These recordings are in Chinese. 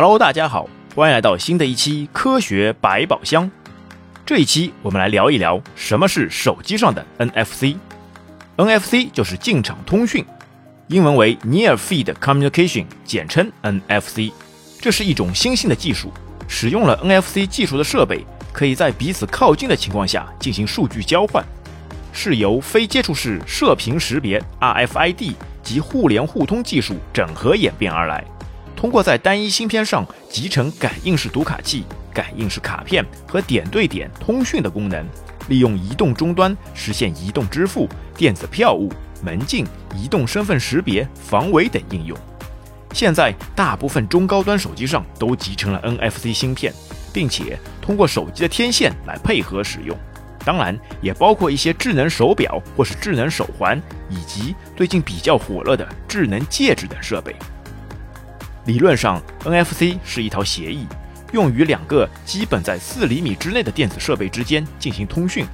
Hello，大家好，欢迎来到新的一期科学百宝箱。这一期我们来聊一聊什么是手机上的 NFC。NFC 就是进场通讯，英文为 Near Field Communication，简称 NFC。这是一种新兴的技术，使用了 NFC 技术的设备可以在彼此靠近的情况下进行数据交换，是由非接触式射频识别 RFID 及互联互通技术整合演变而来。通过在单一芯片上集成感应式读卡器、感应式卡片和点对点通讯的功能，利用移动终端实现移动支付、电子票务、门禁、移动身份识别、防伪等应用。现在，大部分中高端手机上都集成了 NFC 芯片，并且通过手机的天线来配合使用。当然，也包括一些智能手表或是智能手环，以及最近比较火热的智能戒指等设备。理论上，NFC 是一条协议，用于两个基本在四厘米之内的电子设备之间进行通讯。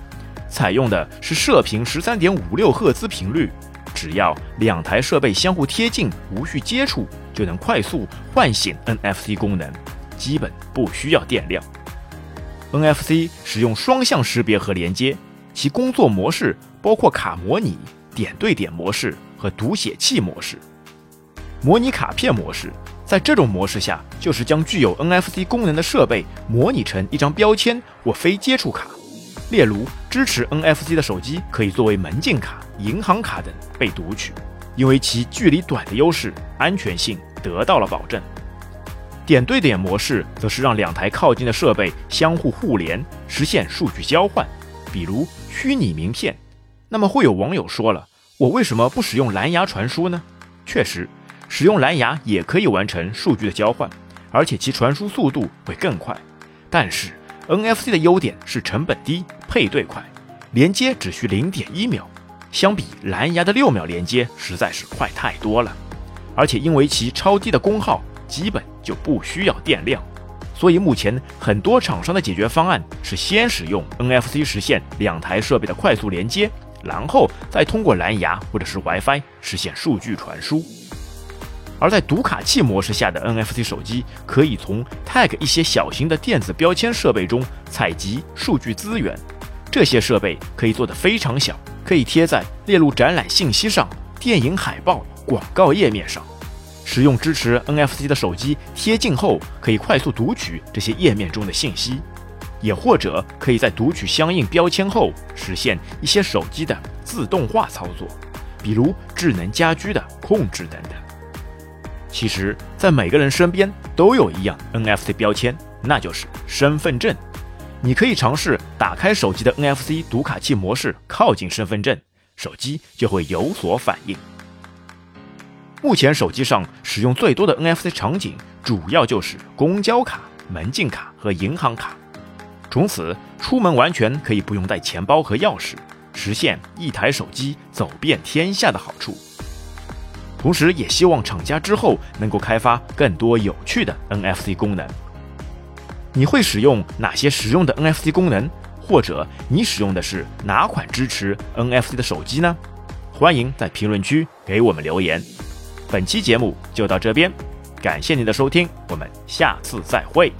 采用的是射频十三点五六赫兹频率，只要两台设备相互贴近，无需接触，就能快速唤醒 NFC 功能，基本不需要电量。NFC 使用双向识别和连接，其工作模式包括卡模拟、点对点模式和读写器模式。模拟卡片模式。在这种模式下，就是将具有 NFC 功能的设备模拟成一张标签或非接触卡。例如，支持 NFC 的手机可以作为门禁卡、银行卡等被读取，因为其距离短的优势，安全性得到了保证。点对点模式则是让两台靠近的设备相互互联，实现数据交换，比如虚拟名片。那么，会有网友说了，我为什么不使用蓝牙传输呢？确实。使用蓝牙也可以完成数据的交换，而且其传输速度会更快。但是 NFC 的优点是成本低、配对快，连接只需零点一秒，相比蓝牙的六秒连接实在是快太多了。而且因为其超低的功耗，基本就不需要电量，所以目前很多厂商的解决方案是先使用 NFC 实现两台设备的快速连接，然后再通过蓝牙或者是 WiFi 实现数据传输。而在读卡器模式下的 NFC 手机，可以从 Tag 一些小型的电子标签设备中采集数据资源。这些设备可以做得非常小，可以贴在列入展览信息上、电影海报、广告页面上。使用支持 NFC 的手机贴近后，可以快速读取这些页面中的信息，也或者可以在读取相应标签后，实现一些手机的自动化操作，比如智能家居的控制等等。其实，在每个人身边都有一样 NFC 标签，那就是身份证。你可以尝试打开手机的 NFC 读卡器模式，靠近身份证，手机就会有所反应。目前手机上使用最多的 NFC 场景，主要就是公交卡、门禁卡和银行卡。从此，出门完全可以不用带钱包和钥匙，实现一台手机走遍天下的好处。同时，也希望厂家之后能够开发更多有趣的 NFC 功能。你会使用哪些实用的 NFC 功能？或者你使用的是哪款支持 NFC 的手机呢？欢迎在评论区给我们留言。本期节目就到这边，感谢您的收听，我们下次再会。